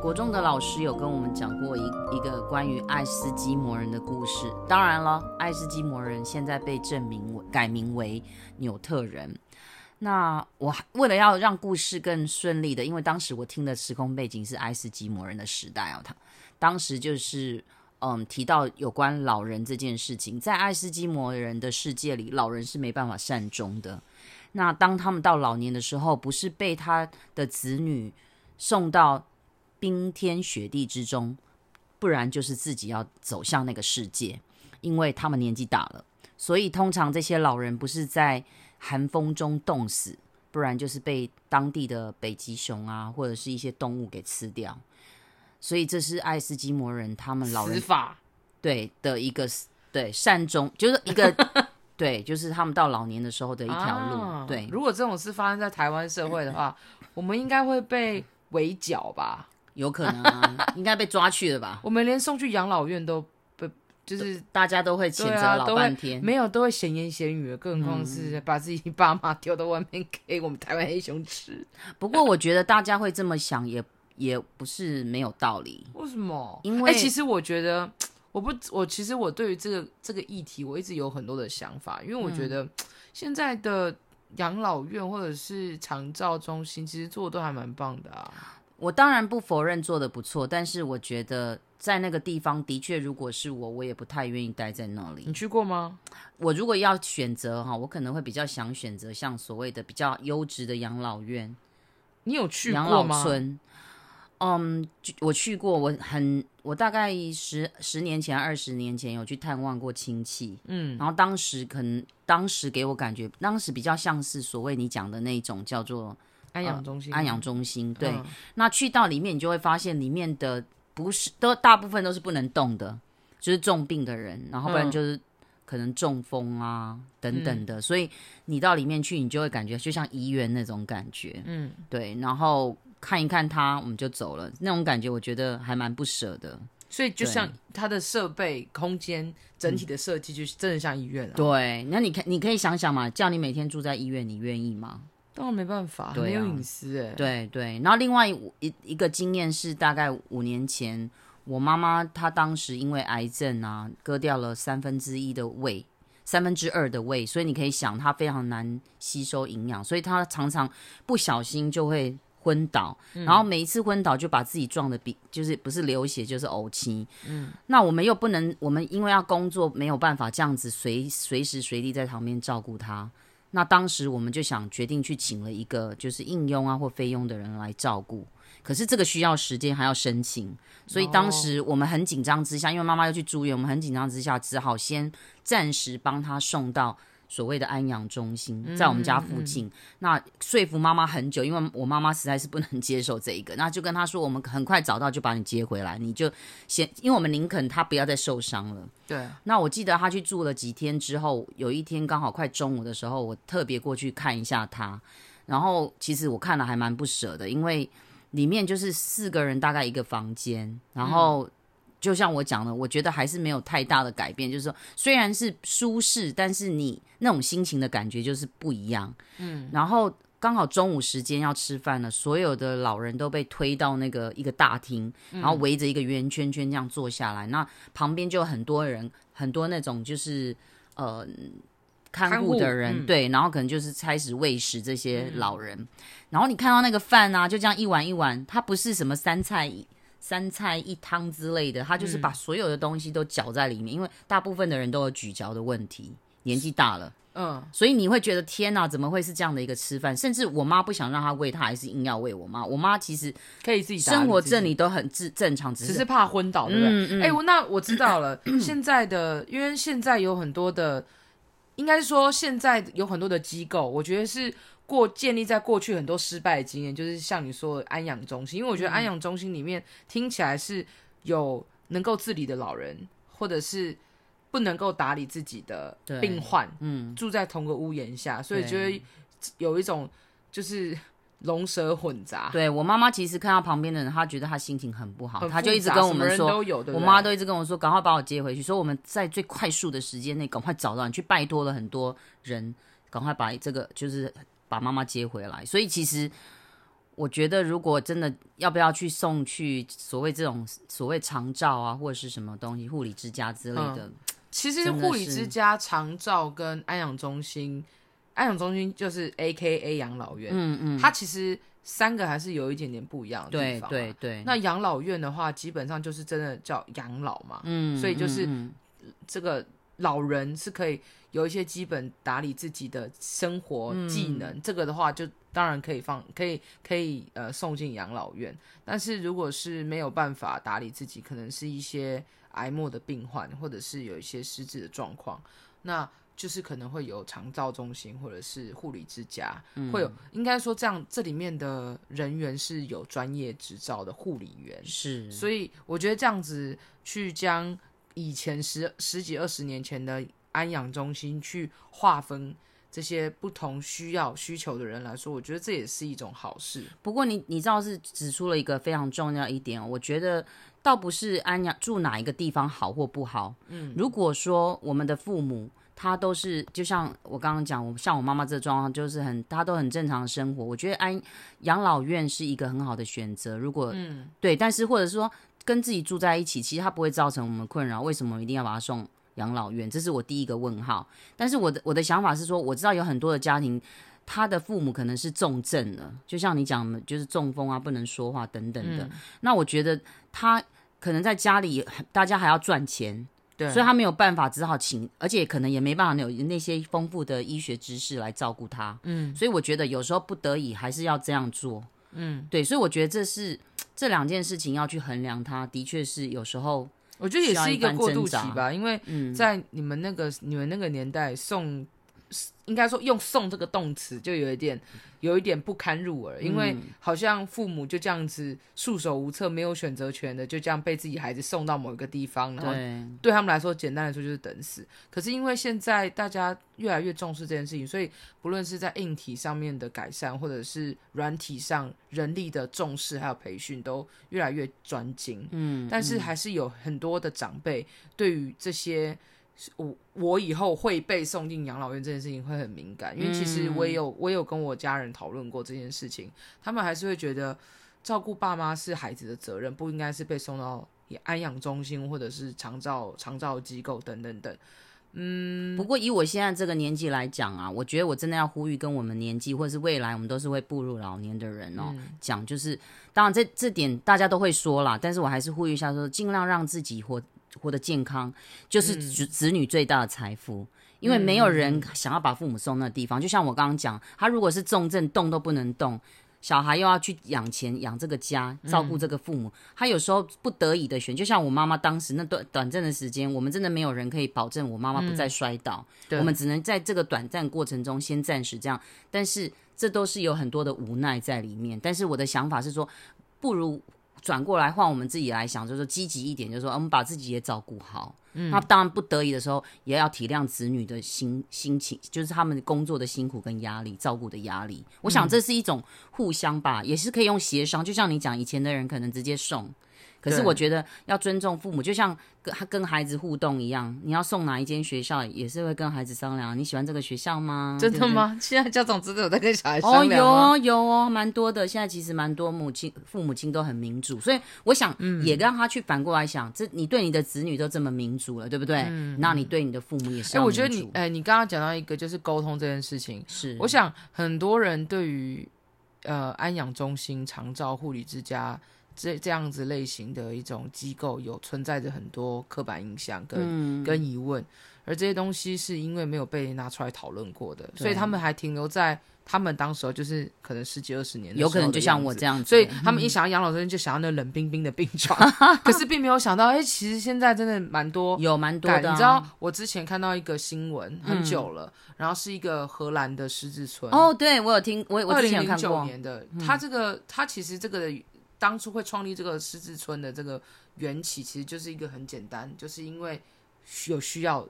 国中的老师有跟我们讲过一一个关于爱斯基摩人的故事。当然了，爱斯基摩人现在被证明为改名为纽特人。那我为了要让故事更顺利的，因为当时我听的时空背景是爱斯基摩人的时代啊，他当时就是嗯提到有关老人这件事情，在爱斯基摩人的世界里，老人是没办法善终的。那当他们到老年的时候，不是被他的子女送到冰天雪地之中，不然就是自己要走向那个世界，因为他们年纪大了，所以通常这些老人不是在寒风中冻死，不然就是被当地的北极熊啊，或者是一些动物给吃掉。所以这是爱斯基摩人他们老人法对的一个对善终，就是一个。对，就是他们到老年的时候的一条路。啊、对，如果这种事发生在台湾社会的话，我们应该会被围剿吧？有可能啊，应该被抓去了吧？我们连送去养老院都被，就是大家都会谴责老半天，啊、没有都会闲言闲语，更何况是把自己爸妈丢到外面给我们台湾黑熊吃。不过我觉得大家会这么想也，也也不是没有道理。为什么？因为、欸、其实我觉得。我不，我其实我对于这个这个议题，我一直有很多的想法，因为我觉得现在的养老院或者是长照中心，其实做的都还蛮棒的啊。我当然不否认做的不错，但是我觉得在那个地方的确，如果是我，我也不太愿意待在那里。你去过吗？我如果要选择哈，我可能会比较想选择像所谓的比较优质的养老院。你有去过吗？养老村。嗯，我去过，我很，我大概十十年前、二十年前有去探望过亲戚，嗯，然后当时可能当时给我感觉，当时比较像是所谓你讲的那种叫做安养中心，呃、安养中心，对。嗯、那去到里面，你就会发现里面的不是都大部分都是不能动的，就是重病的人，然后不然就是可能中风啊、嗯、等等的，所以你到里面去，你就会感觉就像医院那种感觉，嗯，对，然后。看一看他，我们就走了。那种感觉，我觉得还蛮不舍的。所以，就像它的设备、空间整体的设计，就是真的像医院啊。对，那你看，你可以想想嘛，叫你每天住在医院，你愿意吗？当然没办法，没有隐私哎。对对。然后，另外一一个经验是，大概五年前，我妈妈她当时因为癌症啊，割掉了三分之一的胃，三分之二的胃，所以你可以想，她非常难吸收营养，所以她常常不小心就会。昏倒，然后每一次昏倒就把自己撞的比就是不是流血就是呕气。嗯，那我们又不能，我们因为要工作没有办法这样子随随时随地在旁边照顾他。那当时我们就想决定去请了一个就是应佣啊或非佣的人来照顾，可是这个需要时间还要申请，所以当时我们很紧张之下，因为妈妈要去住院，我们很紧张之下只好先暂时帮他送到。所谓的安养中心在我们家附近，嗯嗯嗯，那说服妈妈很久，因为我妈妈实在是不能接受这一个，那就跟她说，我们很快找到就把你接回来，你就先，因为我们宁肯他不要再受伤了。对。那我记得他去住了几天之后，有一天刚好快中午的时候，我特别过去看一下他，然后其实我看了还蛮不舍的，因为里面就是四个人大概一个房间，然后。嗯就像我讲的，我觉得还是没有太大的改变。就是说，虽然是舒适，但是你那种心情的感觉就是不一样。嗯，然后刚好中午时间要吃饭了，所有的老人都被推到那个一个大厅，然后围着一个圆圈圈这样坐下来。嗯、那旁边就有很多人，很多那种就是呃看护的人，嗯、对，然后可能就是开始喂食这些老人。嗯、然后你看到那个饭啊，就这样一碗一碗，它不是什么三菜。三菜一汤之类的，他就是把所有的东西都搅在里面，嗯、因为大部分的人都有咀嚼的问题，年纪大了，嗯，所以你会觉得天哪，怎么会是这样的一个吃饭？甚至我妈不想让他喂，他还是硬要喂我妈。我妈其实可以自己生活自理都很正正常，只是，只是怕昏倒，对不对？哎、嗯嗯欸，那我知道了。现在的，因为现在有很多的，应该说现在有很多的机构，我觉得是。过建立在过去很多失败的经验，就是像你说的安养中心，因为我觉得安养中心里面听起来是有能够自理的老人，或者是不能够打理自己的病患，嗯，住在同个屋檐下，所以觉得有一种就是 龙蛇混杂。对，我妈妈其实看到旁边的人，她觉得她心情很不好，她就一直跟我们说，都有对对，我妈都一直跟我说，赶快把我接回去，说我们在最快速的时间内赶快找到你，去拜托了很多人，赶快把这个就是。把妈妈接回来，所以其实我觉得如果真的要不要去送去所谓这种所谓长照啊，或者是什么东西护理之家之类的，嗯、其实护理之家、长照跟安养中心，安养中心就是 A K A 养老院，嗯嗯，它其实三个还是有一点点不一样的地方。对对对，那养老院的话，基本上就是真的叫养老嘛，嗯，所以就是这个。老人是可以有一些基本打理自己的生活技能，嗯、这个的话就当然可以放，可以可以呃送进养老院。但是如果是没有办法打理自己，可能是一些癌末的病患，或者是有一些失智的状况，那就是可能会有长照中心或者是护理之家，嗯、会有应该说这样，这里面的人员是有专业执照的护理员，是，所以我觉得这样子去将。以前十十几二十年前的安养中心去划分这些不同需要需求的人来说，我觉得这也是一种好事。不过你你知道是指出了一个非常重要一点，我觉得倒不是安养住哪一个地方好或不好。嗯，如果说我们的父母他都是就像我刚刚讲，我像我妈妈这状况，就是很他都很正常的生活，我觉得安养老院是一个很好的选择。如果嗯对，但是或者说。跟自己住在一起，其实他不会造成我们困扰。为什么一定要把他送养老院？这是我第一个问号。但是我的我的想法是说，我知道有很多的家庭，他的父母可能是重症了，就像你讲的，就是中风啊，不能说话等等的。嗯、那我觉得他可能在家里，大家还要赚钱，对，所以他没有办法，只好请，而且可能也没办法有那些丰富的医学知识来照顾他。嗯，所以我觉得有时候不得已还是要这样做。嗯，对，所以我觉得这是这两件事情要去衡量，它的确是有时候，我觉得也是一个过渡期吧，因为在你们那个、嗯、你们那个年代送。应该说用“送”这个动词就有一点，有一点不堪入耳，因为好像父母就这样子束手无策，没有选择权的，就这样被自己孩子送到某一个地方，然后对他们来说，简单来说就是等死。可是因为现在大家越来越重视这件事情，所以不论是在硬体上面的改善，或者是软体上人力的重视还有培训，都越来越专精。嗯，但是还是有很多的长辈对于这些。我我以后会被送进养老院这件事情会很敏感，因为其实我也有我也有跟我家人讨论过这件事情，他们还是会觉得照顾爸妈是孩子的责任，不应该是被送到安养中心或者是长照长照机构等等等。嗯，不过以我现在这个年纪来讲啊，我觉得我真的要呼吁跟我们年纪或者是未来我们都是会步入老年的人哦，讲、嗯、就是当然这这点大家都会说啦，但是我还是呼吁一下说，尽量让自己活。活得健康就是子子女最大的财富，嗯、因为没有人想要把父母送那地方。嗯、就像我刚刚讲，他如果是重症，动都不能动，小孩又要去养钱养这个家，照顾这个父母，嗯、他有时候不得已的选。就像我妈妈当时那短短暂的时间，我们真的没有人可以保证我妈妈不再摔倒，嗯、我们只能在这个短暂过程中先暂时这样。但是这都是有很多的无奈在里面。但是我的想法是说，不如。转过来换我们自己来想，就是说积极一点，就是说我们把自己也照顾好。嗯，那当然不得已的时候，也要体谅子女的心心情，就是他们工作的辛苦跟压力，照顾的压力。我想这是一种互相吧，也是可以用协商。就像你讲，以前的人可能直接送。可是我觉得要尊重父母，就像跟他跟孩子互动一样，你要送哪一间学校，也是会跟孩子商量。你喜欢这个学校吗？真的吗？对对，现在家长真的有在跟小孩商量？哦，有哦，有哦，蛮多的。现在其实蛮多母亲、父母亲都很民主，所以我想也让他去反过来想，嗯、这你对你的子女都这么民主了，对不对？嗯。那你对你的父母也是。哎、欸，我觉得你，哎、欸，你刚刚讲到一个就是沟通这件事情，是我想很多人对于呃安养中心、长照护理之家。这这样子类型的一种机构，有存在着很多刻板印象跟、嗯、跟疑问，而这些东西是因为没有被拿出来讨论过的，所以他们还停留在他们当时候就是可能十几二十年的，有可能就像我这样子，所以他们一想要养老中心就想要那冷冰冰的病床，可是并没有想到，哎，其实现在真的蛮多，有蛮多的、啊。你知道，我之前看到一个新闻，很久了，嗯、然后是一个荷兰的狮子村。哦，对我有听，我我之前有看过。年的，他这个他其实这个。当初会创立这个狮子村的这个缘起，其实就是一个很简单，就是因为有需要，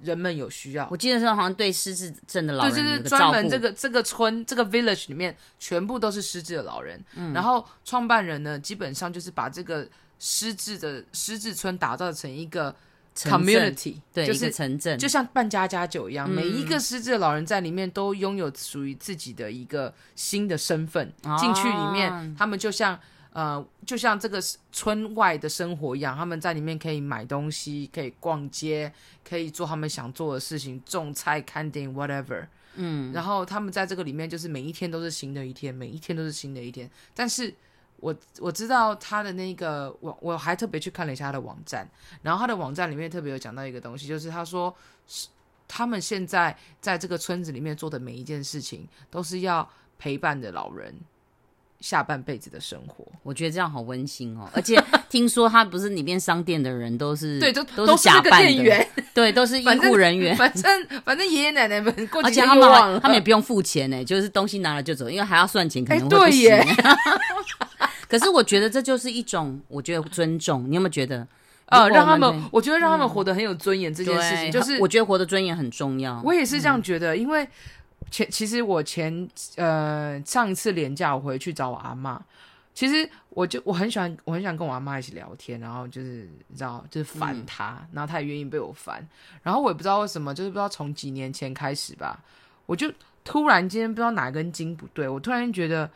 人们有需要。我记得是好像对失智症的老人，对，就是专门这个这个村这个 village 里面全部都是失智的老人。嗯，然后创办人呢，基本上就是把这个失智的失智村打造成一个 community，对，就是城镇，就像办家家酒一样，嗯、每一个失智的老人在里面都拥有属于自己的一个新的身份。进、啊、去里面，他们就像呃，就像这个村外的生活一样，他们在里面可以买东西，可以逛街，可以做他们想做的事情，种菜、看电影，whatever。嗯，然后他们在这个里面，就是每一天都是新的一天，每一天都是新的一天。但是。我我知道他的那个网，我还特别去看了一下他的网站，然后他的网站里面特别有讲到一个东西，就是他说是他们现在在这个村子里面做的每一件事情，都是要陪伴着老人下半辈子的生活。我觉得这样好温馨哦，而且听说他不是里面商店的人都是 对，都都是假扮店员，对，都是医护人员，反正反正爷爷奶奶们过去，而且他们他们也不用付钱呢，就是东西拿了就走，因为还要算钱，可能会不行。对耶可是我觉得这就是一种，我觉得尊重。你有没有觉得？呃，让他们，我觉得让他们活得很有尊严这件事情，嗯、就是我觉得活得尊严很重要。我也是这样觉得，嗯、因为前其实我前呃上一次连假我回去找我阿妈，其实我就我很喜欢，我很想跟我阿妈一起聊天，然后就是你知道，就是烦她，嗯、然后她也愿意被我烦。然后我也不知道为什么，就是不知道从几年前开始吧，我就突然间不知道哪根筋不对，我突然觉得，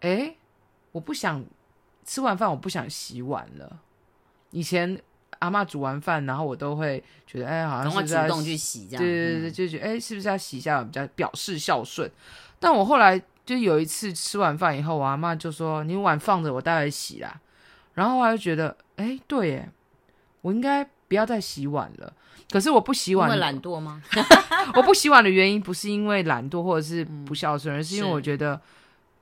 哎。我不想吃完饭，我不想洗碗了。以前阿妈煮完饭，然后我都会觉得，哎，好像是要主动去洗这样。对对对，就觉得，哎，是不是要洗一下比较表示孝顺？但我后来就有一次吃完饭以后，我阿妈就说：“你碗放着，我待会洗啦。”然后我就觉得，哎，对耶，我应该不要再洗碗了。可是我不洗碗，因为懒惰吗？我不洗碗的原因不是因为懒惰或者是不孝顺，嗯、而是因为我觉得。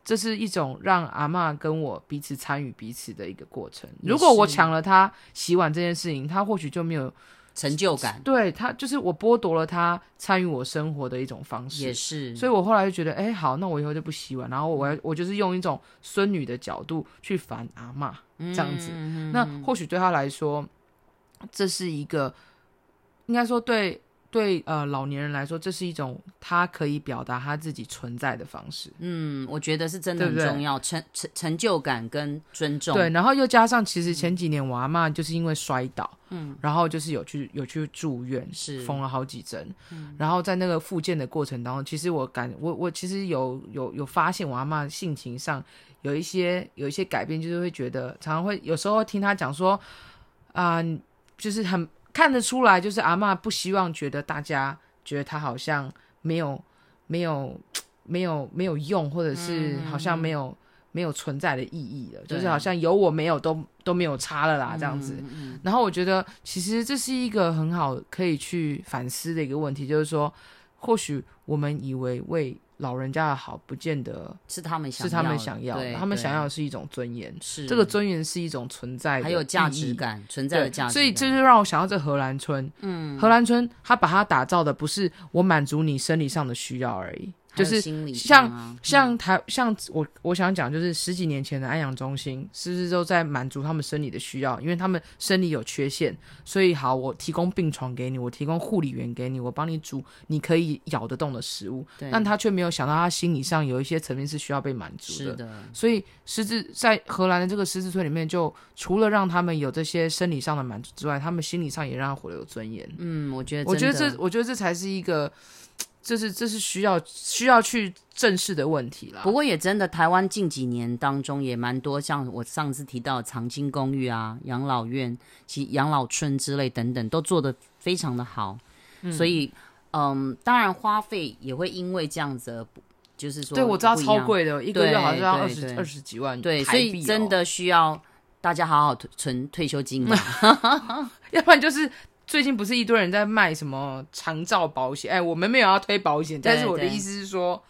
这是一种让阿妈跟我彼此参与彼此的一个过程。如果我抢了她洗碗这件事情，她或许就没有成就感。对，她就是我剥夺了她参与我生活的一种方式。也是，所以我后来就觉得，哎，好，那我以后就不洗碗。然后我我就是用一种孙女的角度去烦阿妈，这样子。嗯、那或许对她来说，这是一个应该说对。对呃老年人来说，这是一种他可以表达他自己存在的方式。嗯，我觉得是真的很重要，对对成成成就感跟尊重。对，然后又加上，其实前几年我阿妈就是因为摔倒，嗯，然后就是有去有去住院，是缝了好几针。嗯，然后在那个复健的过程当中，其实我感我我其实有有有发现我阿妈性情上有一些有一些改变，就是会觉得常常会有时候会听他讲说啊、呃，就是很。看得出来，就是阿嬷不希望觉得大家觉得她好像没有、没有、没有、没有用，或者是好像没有、嗯、没有存在的意义了，就是好像有我没有都都没有差了啦，这样子。然后我觉得，其实这是一个很好可以去反思的一个问题，就是说，或许我们以为为老人家的好，不见得是他们想是他们想要的，他们想要的是一种尊严，是。这个尊严是一种存在的，还有价值感存在的价值感。所以这就让我想到这荷兰村，嗯，荷兰村他把它打造的不是我满足你生理上的需要而已。就是像像台像我我想讲，就是十几年前的安养中心，是不是都在满足他们生理的需要？因为他们生理有缺陷，所以好，我提供病床给你，我提供护理员给你，我帮你煮你可以咬得动的食物。对但他却没有想到，他心理上有一些层面是需要被满足的。是的。所以狮子在荷兰的这个狮子村里面，就除了让他们有这些生理上的满足之外，他们心理上也让他活得有尊严。嗯，我觉得，我觉得这，我觉得这才是一个。这是这是需要需要去正视的问题啦。不过也真的，台湾近几年当中也蛮多，像我上次提到的长青公寓啊、养老院、其养老村之类等等，都做得非常的好。嗯、所以，嗯，当然花费也会因为这样子，就是说，对我知道超贵的，一个月好像要二十二十几万、哦。对，所以真的需要大家好好存退休金嘛，要不然就是。最近不是一堆人在卖什么长照保险？哎，我们没有要推保险，但是我的意思是说，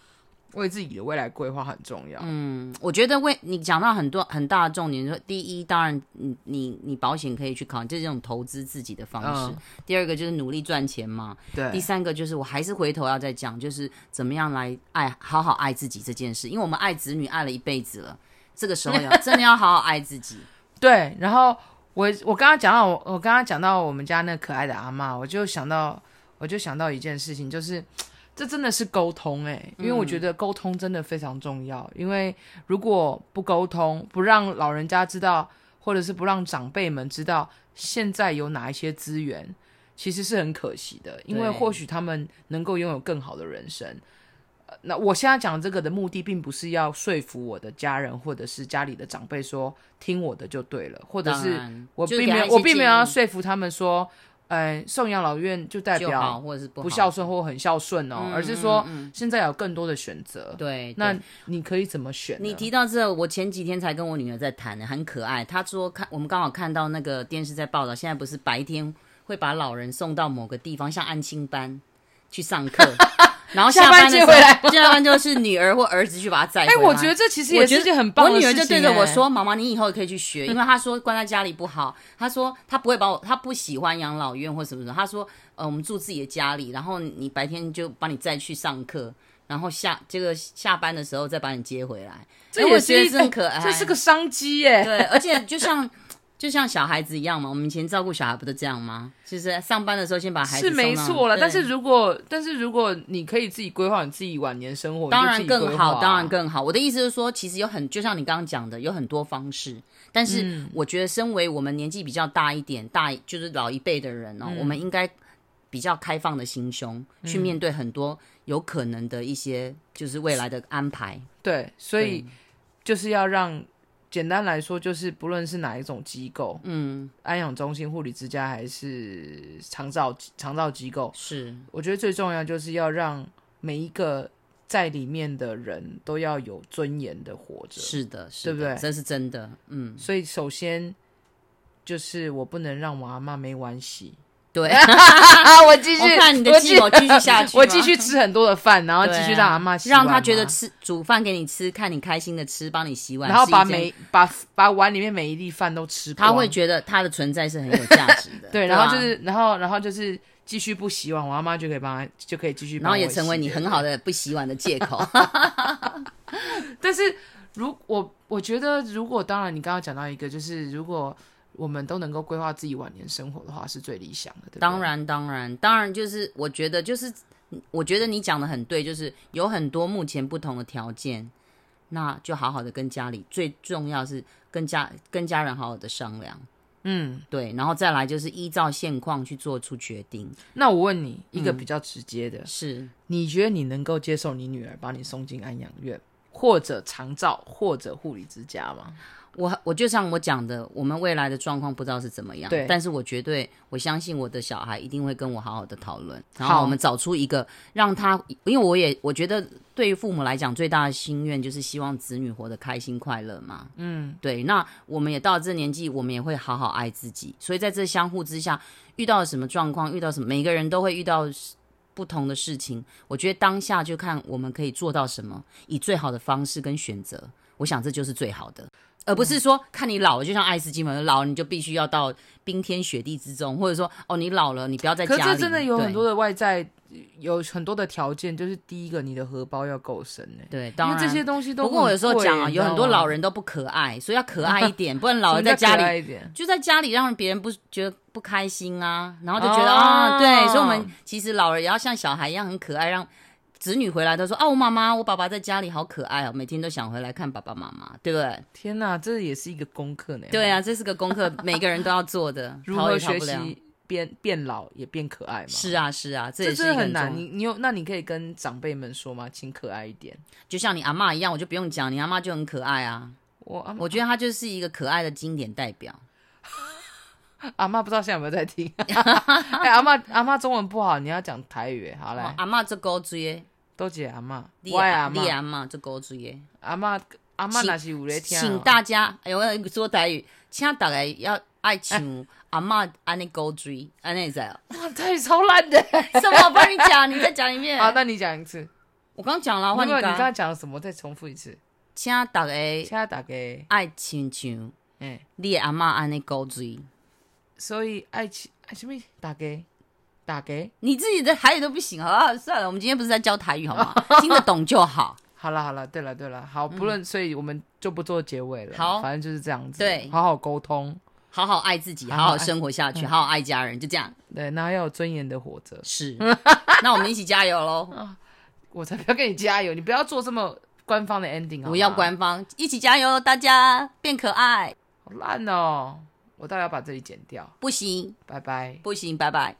为自己的未来规划很重要。嗯，我觉得为你讲到很多很大的重点，说第一，当然你你你保险可以去考，就是这种投资自己的方式；嗯、第二个就是努力赚钱嘛；对，第三个就是我还是回头要再讲，就是怎么样来爱好好爱自己这件事，因为我们爱子女爱了一辈子了，这个时候要 真的要好好爱自己。对，然后。我我刚刚讲到我我刚刚讲到我们家那可爱的阿嬷，我就想到我就想到一件事情，就是这真的是沟通哎、欸，因为我觉得沟通真的非常重要，嗯、因为如果不沟通，不让老人家知道，或者是不让长辈们知道现在有哪一些资源，其实是很可惜的，因为或许他们能够拥有更好的人生。那我现在讲这个的目的，并不是要说服我的家人或者是家里的长辈说听我的就对了，或者是我并没有我并没有要说服他们说，呃，送养老院就代表或者是不孝顺或很孝顺哦，而是说现在有更多的选择。对，那你可以怎么选？你提到这，我前几天才跟我女儿在谈呢，很可爱。她说看我们刚好看到那个电视在报道，现在不是白天会把老人送到某个地方，像安亲班去上课。然后下班接回来，下班就是女儿或儿子去把他载回来。哎，我觉得这其实也是一件很棒的事情。我女儿就对着我说：“妈妈，你以后也可以去学，因为她说关在家里不好。她说她不会把我，她不喜欢养老院或什么什么。她说，呃，我们住自己的家里，然后你白天就把你载去上课，然后下这个下班的时候再把你接回来。这也是很可爱，这是个商机耶。对，而且就像。”就像小孩子一样嘛，我们以前照顾小孩不都这样吗？其实上班的时候先把孩子。是没错了，但是如果但是如果你可以自己规划你自己晚年生活，当然更好，当然更好。我的意思是说，其实有很就像你刚刚讲的，有很多方式。但是我觉得，身为我们年纪比较大一点，大就是老一辈的人哦，嗯、我们应该比较开放的心胸去面对很多有可能的一些就是未来的安排。对，所以就是要让。简单来说，就是不论是哪一种机构，嗯，安养中心、护理之家还是长照长照机构，是我觉得最重要就是要让每一个在里面的人都要有尊严的活着。是的，是的，对不对？这是真的，嗯。所以首先就是我不能让我阿妈没碗洗。对，我继续，我看你的计谋继续下去，我继续吃很多的饭，然后继续让阿妈让他觉得吃煮饭给你吃，看你开心的吃，帮你洗碗，然后把每把把碗里面每一粒饭都吃光，他会觉得他的存在是很有价值的。对，然后就是，然后然后就是继续不洗碗，我阿妈就可以帮他，就可以继续，然后也成为你很好的不洗碗的借口。但是，如我我觉得，如果当然，你刚刚讲到一个，就是如果。我们都能够规划自己晚年生活的话，是最理想的。对对，当然，当然，当然，就是我觉得，就是我觉得你讲的很对，就是有很多目前不同的条件，那就好好的跟家里，最重要是跟家跟家人好好的商量。嗯，对，然后再来就是依照现况去做出决定。那我问你一个比较直接的，嗯、是你觉得你能够接受你女儿把你送进安养院，或者长照，或者护理之家吗？我我就像我讲的，我们未来的状况不知道是怎么样，对。但是我绝对我相信我的小孩一定会跟我好好的讨论，然后我们找出一个让他，因为我也我觉得对于父母来讲最大的心愿就是希望子女活得开心快乐嘛，嗯，对。那我们也到了这年纪，我们也会好好爱自己，所以在这相互之下，遇到了什么状况，遇到什么，每个人都会遇到不同的事情。我觉得当下就看我们可以做到什么，以最好的方式跟选择，我想这就是最好的。而不是说看你老了，就像爱斯基摩，老了你就必须要到冰天雪地之中，或者说哦，你老了，你不要在家里。可是真的有很多的外在，有很多的条件，就是第一个，你的荷包要够深呢。对，当然这些东西都。不过我有时候讲啊，有很多老人都不可爱，所以要可爱一点，不然老人在家里，就在家里让别人不觉得不开心啊，然后就觉得啊，对，所以我们其实老人也要像小孩一样很可爱，让。子女回来都说：“啊，我妈妈，我爸爸在家里好可爱哦，每天都想回来看爸爸妈妈，对不对？”天哪，这也是一个功课呢。对啊，这是个功课，每个人都要做的。如何学习变变老也变可爱嘛？是啊，是啊，这也是很难。你你有那你可以跟长辈们说吗？请可爱一点，就像你阿嬷一样，我就不用讲，你阿嬷就很可爱啊。我阿我觉得她就是一个可爱的经典代表。阿嬷不知道现在有没有在听？哎、欸，阿嬷阿嬷中文不好，你要讲台语。好嘞，阿嬷这高追。多谢阿妈，我阿妈，你阿妈做高追耶。阿妈阿妈那是有在听。请大家，哎，我说台语，请大家要爱唱阿妈安尼高追，安尼在。哇，台语超烂的。什么？我帮你讲，你再讲一遍。好，那你讲一次。我刚讲了，换你。你刚刚讲了什么？再重复一次。请大家，请大家爱亲像，哎，你阿妈安尼高追。所以爱亲爱什么？大家。打给你自己的台语都不行，好不好？算了，我们今天不是在教台语，好吗？听得懂就好。好了好了，对了对了，好，不论，所以我们就不做结尾了。好，反正就是这样子。对，好好沟通，好好爱自己，好好生活下去，好好爱家人，就这样。对，那要有尊严的活着。是，那我们一起加油喽！我才不要跟你加油，你不要做这么官方的 ending 啊。不要官方，一起加油，大家变可爱。好烂哦！我到底要把这里剪掉。不行，拜拜。不行，拜拜。